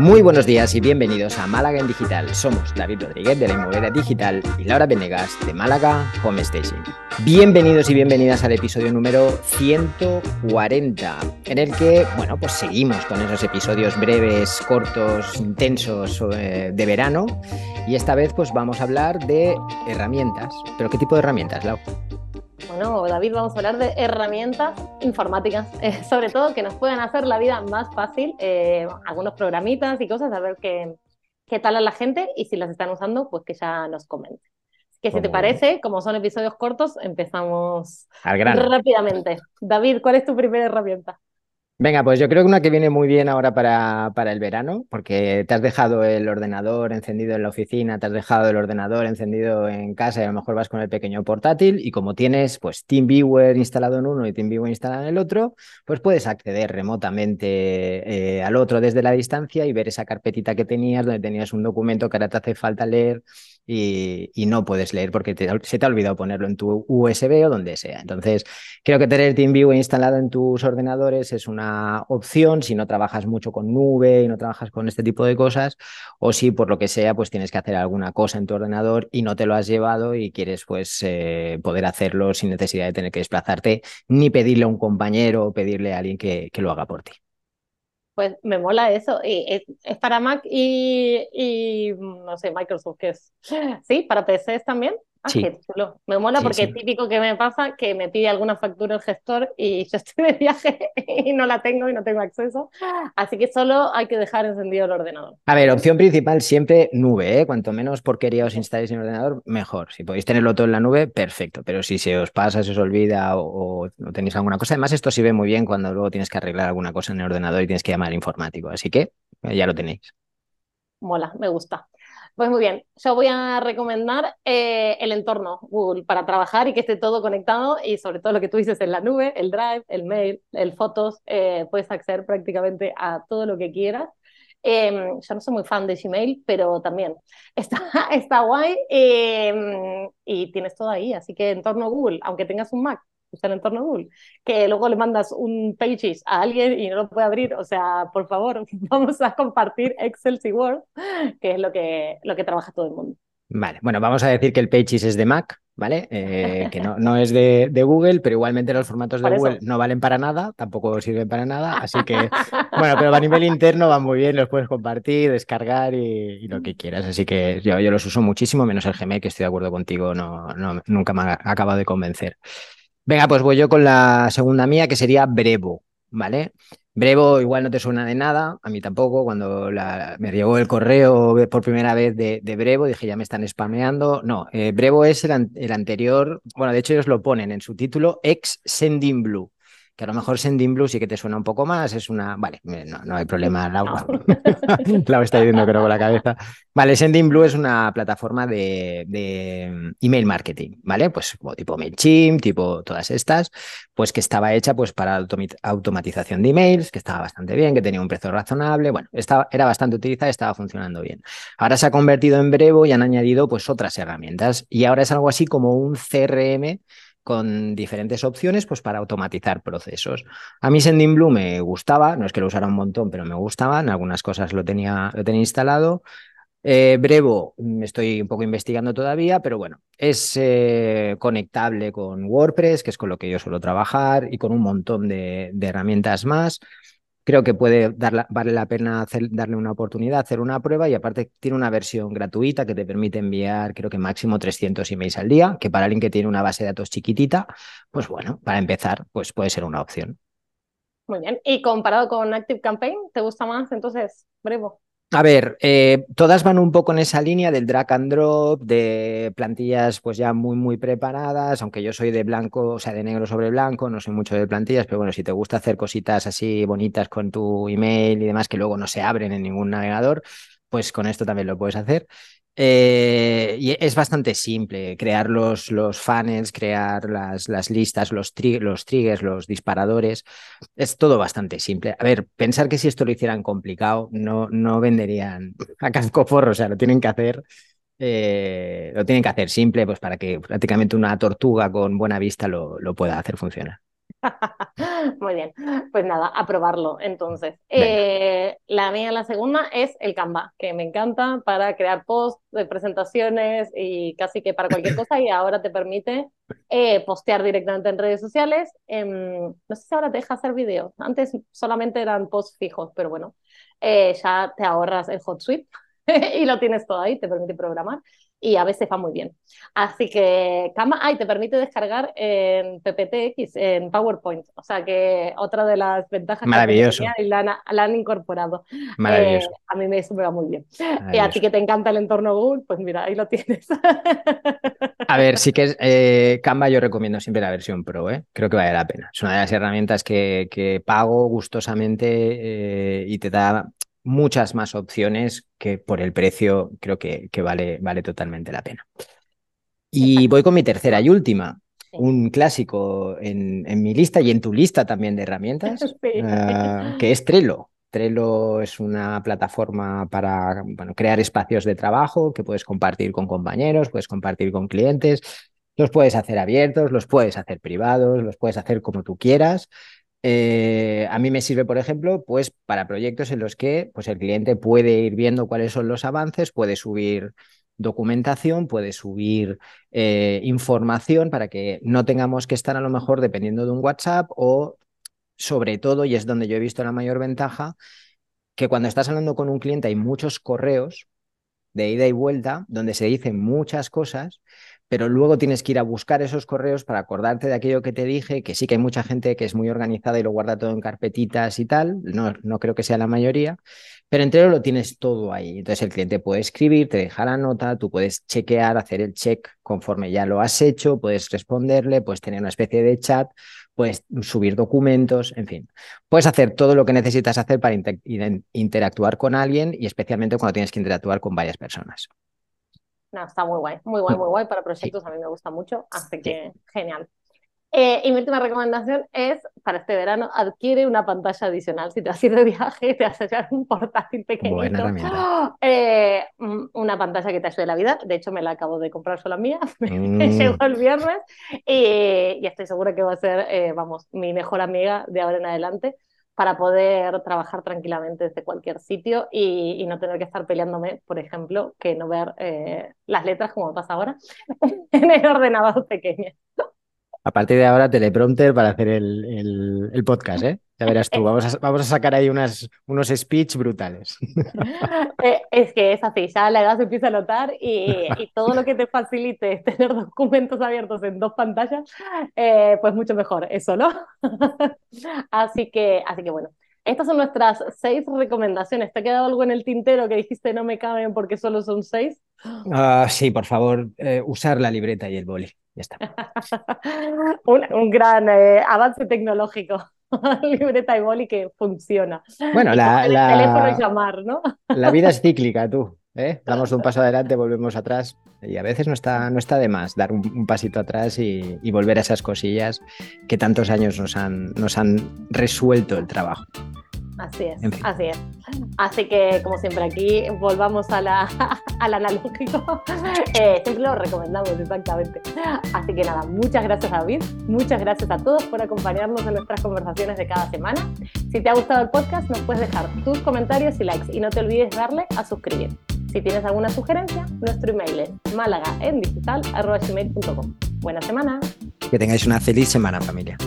Muy buenos días y bienvenidos a Málaga en Digital. Somos David Rodríguez de la Inmobiliaria Digital y Laura Venegas de Málaga Home Station. Bienvenidos y bienvenidas al episodio número 140, en el que, bueno, pues seguimos con esos episodios breves, cortos, intensos eh, de verano y esta vez pues vamos a hablar de herramientas. ¿Pero qué tipo de herramientas, Lau? David, vamos a hablar de herramientas informáticas, eh, sobre todo que nos puedan hacer la vida más fácil, eh, algunos programitas y cosas, a ver qué, qué tal a la gente y si las están usando, pues que ya nos comenten. Que si te parece, como son episodios cortos, empezamos rápidamente. David, ¿cuál es tu primera herramienta? Venga, pues yo creo que una que viene muy bien ahora para, para, el verano, porque te has dejado el ordenador encendido en la oficina, te has dejado el ordenador encendido en casa y a lo mejor vas con el pequeño portátil y como tienes pues TeamViewer instalado en uno y TeamViewer instalado en el otro, pues puedes acceder remotamente eh, al otro desde la distancia y ver esa carpetita que tenías donde tenías un documento que ahora te hace falta leer y, no puedes leer porque se te ha olvidado ponerlo en tu USB o donde sea. Entonces, creo que tener TeamViewer instalado en tus ordenadores es una opción si no trabajas mucho con nube y no trabajas con este tipo de cosas, o si por lo que sea, pues tienes que hacer alguna cosa en tu ordenador y no te lo has llevado y quieres pues eh, poder hacerlo sin necesidad de tener que desplazarte ni pedirle a un compañero o pedirle a alguien que lo haga por ti. Pues me mola eso. Y es, para Mac y, y, no sé, Microsoft, ¿qué es? Sí, para PCs también. Ah, sí. qué chulo. Me mola porque es típico que me pasa que me pide alguna factura el gestor y yo estoy de viaje y no la tengo y no tengo acceso. Así que solo hay que dejar encendido el ordenador. A ver, opción principal siempre nube, ¿eh? Cuanto menos porquería os instaléis en el ordenador, mejor. Si podéis tenerlo todo en la nube, perfecto. Pero si se os pasa, se os olvida o, no tenéis alguna cosa. Además, esto sí ve muy bien cuando luego tienes que arreglar alguna cosa en el ordenador y tienes que llamar al informático. Así que ya lo tenéis. Mola, me gusta. Pues muy bien, yo voy a recomendar eh, el entorno Google para trabajar y que esté todo conectado y sobre todo lo que tú dices en la nube, el Drive, el Mail, el Fotos, eh, puedes acceder prácticamente a todo lo que quieras. Em, yo no soy muy fan de Gmail, pero también está, está guay em, y tienes todo ahí. Así que entorno Google, aunque tengas un Mac, está en entorno Google, que luego le mandas un Pages a alguien y no lo puede abrir, o sea, por favor, vamos a compartir Excel y Word, que es lo que, lo que trabaja todo el mundo. Vale, bueno, vamos a decir que el Pages es de Mac, ¿vale? Eh, que no, no es de, de, Google, pero igualmente los formatos de Google no valen para nada, tampoco sirven para nada, así que, bueno, pero a nivel interno van muy bien, los puedes compartir, descargar y, lo que quieras, así que yo, yo, los uso muchísimo, menos el Gmail, que estoy de acuerdo contigo, no, no, nunca me ha acabado de convencer. Venga, pues voy yo con la segunda mía, que sería Brevo, ¿vale? Brevo igual no te suena de nada, a mí tampoco. Cuando me llegó el correo por primera vez de, Brevo, dije ya me están spameando. No, eh, Brevo es el, el, anterior, bueno, de hecho ellos lo ponen en su título, ex Sending Blue que a lo mejor Sending Blue sí que te suena un poco más, es una... Vale, no, no hay problema, Laura. Laura está diciendo que no con la cabeza. Vale, Sending Blue es una plataforma de, de, email marketing, ¿vale? Pues como tipo MailChimp, tipo todas estas, pues que estaba hecha pues para automatización de emails, que estaba bastante bien, que tenía un precio razonable, bueno, estaba, era bastante utilizada, estaba funcionando bien. Ahora se ha convertido en Brevo y han añadido pues otras herramientas y ahora es algo así como un CRM con diferentes opciones pues, para automatizar procesos. A mí Sendinblue me gustaba, no es que lo usara un montón, pero me gustaba, en algunas cosas lo tenía, lo tenía instalado. Eh, Brevo me estoy un poco investigando todavía, pero bueno, es eh, conectable con WordPress, que es con lo que yo suelo trabajar, y con un montón de herramientas más. Creo que puede vale la pena darle una oportunidad, hacer una prueba y aparte tiene una versión gratuita que te permite enviar creo que máximo 300 emails al día, que para alguien que tiene una base de datos chiquitita, pues bueno, para empezar, pues puede ser una opción. Muy bien. ¿Y comparado con Active Campaign, te gusta más entonces Brevo? A ver, eh, todas van un poco en esa línea del drag and drop, de plantillas pues ya muy, muy preparadas, aunque yo soy de blanco, o sea, de negro sobre blanco, no soy mucho de plantillas, pero bueno, si te gusta hacer cositas así bonitas con tu email y demás que luego no se abren en ningún navegador, pues con esto también lo puedes hacer. Eh, y es bastante simple crear los, los funnels, crear las, las listas, los, los triggers, los disparadores. Es todo bastante simple. A ver, pensar que si esto lo hicieran complicado, no, no venderían a casco porro, o sea, lo tienen que hacer. Eh, lo tienen que hacer simple, pues para que prácticamente una tortuga con buena vista lo, lo pueda hacer funcionar. Muy bien, pues nada, a probarlo entonces. Eh, la mía, la segunda, es el Canva, que me encanta para crear posts, presentaciones y casi que para cualquier cosa y ahora te permite eh, postear directamente en redes sociales. Em, no sé si ahora te deja hacer videos, antes solamente eran posts fijos, pero bueno, eh, ya te ahorras el hot suite y lo tienes todo ahí, te permite programar y a veces va muy bien. Así que Canva, ay, te permite descargar en PPTX, en PowerPoint. O sea que otra de las ventajas Maravilloso. que y la, han, incorporado. Maravilloso. Eh, a mí me, me va muy bien. Y a ti que te encanta el entorno Google, pues mira, ahí lo tienes. a ver, sí que es, eh, Canva yo recomiendo siempre la versión Pro, ¿eh? creo que vale la pena. Es una de las herramientas que, que pago gustosamente eh, y te da muchas más opciones que por el precio creo que, que vale, vale totalmente la pena. Y voy con mi tercera y última, un clásico en, en, mi lista y en tu lista también de herramientas, uh, que es Trello. Trello es una plataforma para bueno, crear espacios de trabajo que puedes compartir con compañeros, puedes compartir con clientes, los puedes hacer abiertos, los puedes hacer privados, los puedes hacer como tú quieras. Eh, a mí me sirve, por ejemplo, pues para proyectos en los que pues, el cliente puede ir viendo cuáles son los avances, puede subir documentación, puede subir eh, información para que no tengamos que estar a lo mejor dependiendo de un WhatsApp o sobre todo, y es donde yo he visto la mayor ventaja, que cuando estás hablando con un cliente hay muchos correos de ida y vuelta donde se dicen muchas cosas pero luego tienes que ir a buscar esos correos para acordarte de aquello que te dije, que sí que hay mucha gente que es muy organizada y lo guarda todo en carpetitas y tal, no, no creo que sea la mayoría, pero entero lo tienes todo ahí. Entonces el cliente puede escribir, te deja la nota, tú puedes chequear, hacer el check conforme ya lo has hecho, puedes responderle, puedes tener una especie de chat, puedes subir documentos, en fin. Puedes hacer todo lo que necesitas hacer para interactuar con alguien y especialmente cuando tienes que interactuar con varias personas. No, está muy guay, muy guay, muy guay para proyectos, a mí me gusta mucho, así que genial. Eh, y mi última recomendación es, para este verano, adquiere una pantalla adicional. Si te vas a ir de viaje, te vas a llevar un portátil pequeñito. Eh, mm, una pantalla que te ayude la vida. De hecho, me la acabo de comprar sola mía. Me mm. llegó el viernes y, estoy segura que va a ser, eh, vamos, mi mejor amiga de ahora en adelante para poder trabajar tranquilamente desde cualquier sitio y, no tener que estar peleándome, por ejemplo, que no ver eh, las letras como pasa ahora en el ordenador pequeño. A partir de ahora, teleprompter para hacer el, el, podcast, ¿eh? Ya verás tú, vamos a, vamos a sacar ahí unas, unos speech brutales. Eh, es que es así, ya la edad se empieza a notar y, y todo lo que te facilite tener documentos abiertos en dos pantallas, eh, pues mucho mejor, eso, ¿no? así, que, así que bueno, estas son nuestras seis recomendaciones. ¿Te ha quedado algo en el tintero que dijiste no me caben porque solo son seis? Uh, sí, por favor, eh, usar la libreta y el boli. Ya está. un, un, gran eh, avance tecnológico. libreta y boli que funciona. Bueno, la, la, teléfono y llamar, ¿no? la vida es cíclica, tú. ¿eh? Damos un paso adelante, volvemos atrás. Y a veces no está, no está de más dar un, un pasito atrás y, y, volver a esas cosillas que tantos años nos han, nos han resuelto el trabajo. Así es, así es. Así que, como siempre, aquí volvamos a la, al analógico. Eh, siempre lo recomendamos, exactamente. Así que nada, muchas gracias, David. Muchas gracias a todos por acompañarnos en nuestras conversaciones de cada semana. Si te ha gustado el podcast, nos puedes dejar tus comentarios y likes. Y no te olvides darle a suscribir. Si tienes alguna sugerencia, nuestro email es malagaendigital.com. Buena semana. Que tengáis una feliz semana, familia.